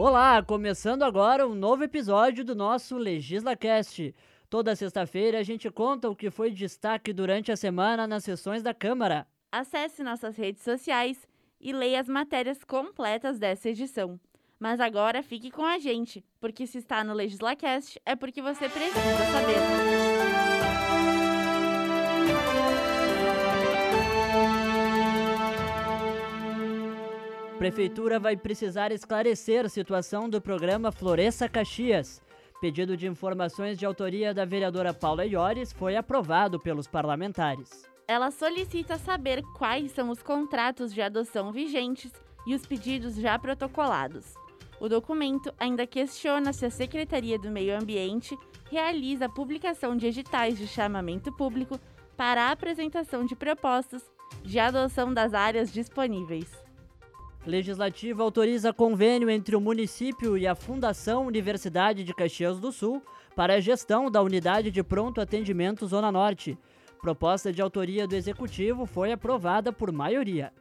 Olá, começando agora um novo episódio do nosso LegislaCast. Toda sexta-feira a gente conta o que foi destaque durante a semana nas sessões da Câmara. Acesse nossas redes sociais e leia as matérias completas dessa edição. Mas agora fique com a gente, porque se está no LegislaCast é porque você precisa saber. Prefeitura vai precisar esclarecer a situação do programa Floresça Caxias. Pedido de informações de autoria da vereadora Paula Iores foi aprovado pelos parlamentares. Ela solicita saber quais são os contratos de adoção vigentes e os pedidos já protocolados. O documento ainda questiona se a Secretaria do Meio Ambiente realiza a publicação de editais de chamamento público para a apresentação de propostas de adoção das áreas disponíveis. Legislativo autoriza convênio entre o município e a Fundação Universidade de Caxias do Sul para a gestão da unidade de pronto atendimento Zona Norte. Proposta de autoria do Executivo foi aprovada por maioria.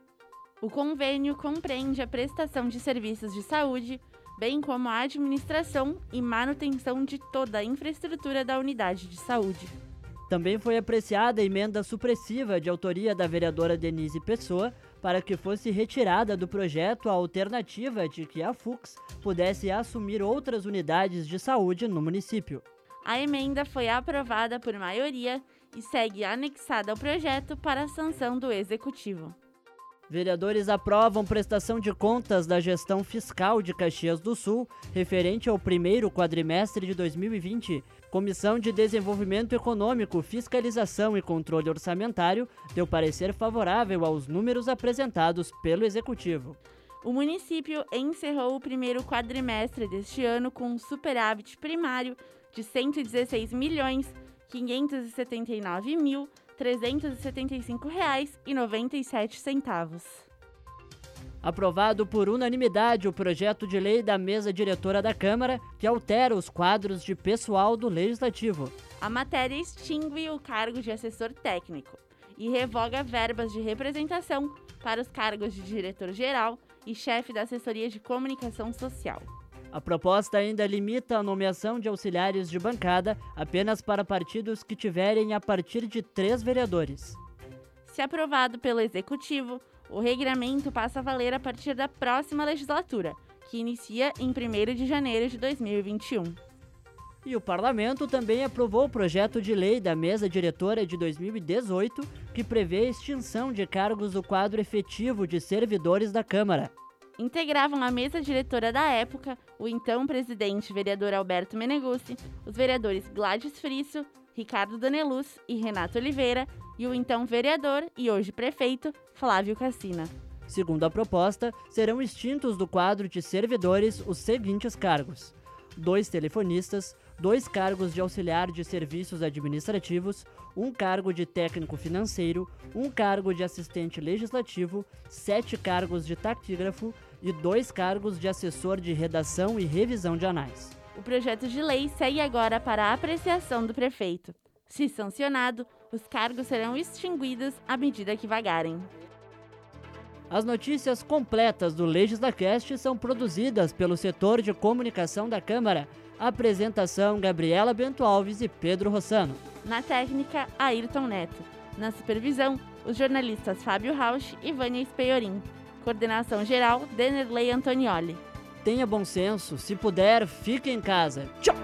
O convênio compreende a prestação de serviços de saúde, bem como a administração e manutenção de toda a infraestrutura da unidade de saúde. Também foi apreciada a emenda supressiva de autoria da vereadora Denise Pessoa para que fosse retirada do projeto a alternativa de que a FUX pudesse assumir outras unidades de saúde no município. A emenda foi aprovada por maioria e segue anexada ao projeto para sanção do Executivo. Vereadores aprovam prestação de contas da gestão fiscal de Caxias do Sul referente ao primeiro quadrimestre de 2020. Comissão de Desenvolvimento Econômico, Fiscalização e Controle Orçamentário deu parecer favorável aos números apresentados pelo Executivo. O município encerrou o primeiro quadrimestre deste ano com um superávit primário de 116 milhões 579 mil R$ 375,97. Aprovado por unanimidade o projeto de lei da mesa diretora da Câmara que altera os quadros de pessoal do Legislativo. A matéria extingue o cargo de assessor técnico e revoga verbas de representação para os cargos de diretor-geral e chefe da assessoria de comunicação social. A proposta ainda limita a nomeação de auxiliares de bancada apenas para partidos que tiverem a partir de três vereadores. Se aprovado pelo Executivo, o regramento passa a valer a partir da próxima legislatura, que inicia em 1 de janeiro de 2021. E o parlamento também aprovou o projeto de lei da mesa diretora de 2018, que prevê a extinção de cargos do quadro efetivo de servidores da Câmara integravam a mesa diretora da época o então presidente vereador Alberto Meneguzzi, os vereadores Gladys Frisso, Ricardo Daneluz e Renato Oliveira e o então vereador e hoje prefeito Flávio Cassina. Segundo a proposta, serão extintos do quadro de servidores os seguintes cargos: dois telefonistas, dois cargos de auxiliar de serviços administrativos, um cargo de técnico financeiro, um cargo de assistente legislativo, sete cargos de taquígrafo e dois cargos de assessor de redação e revisão de anais. O projeto de lei segue agora para a apreciação do prefeito. Se sancionado, os cargos serão extinguidos à medida que vagarem. As notícias completas do LegislaCast são produzidas pelo setor de comunicação da Câmara. Apresentação: Gabriela Bento Alves e Pedro Rossano. Na técnica, Ayrton Neto. Na supervisão, os jornalistas Fábio Rausch e Vânia Speiorim. Coordenação geral, Denerley Antonioli. Tenha bom senso, se puder, fique em casa. Tchau!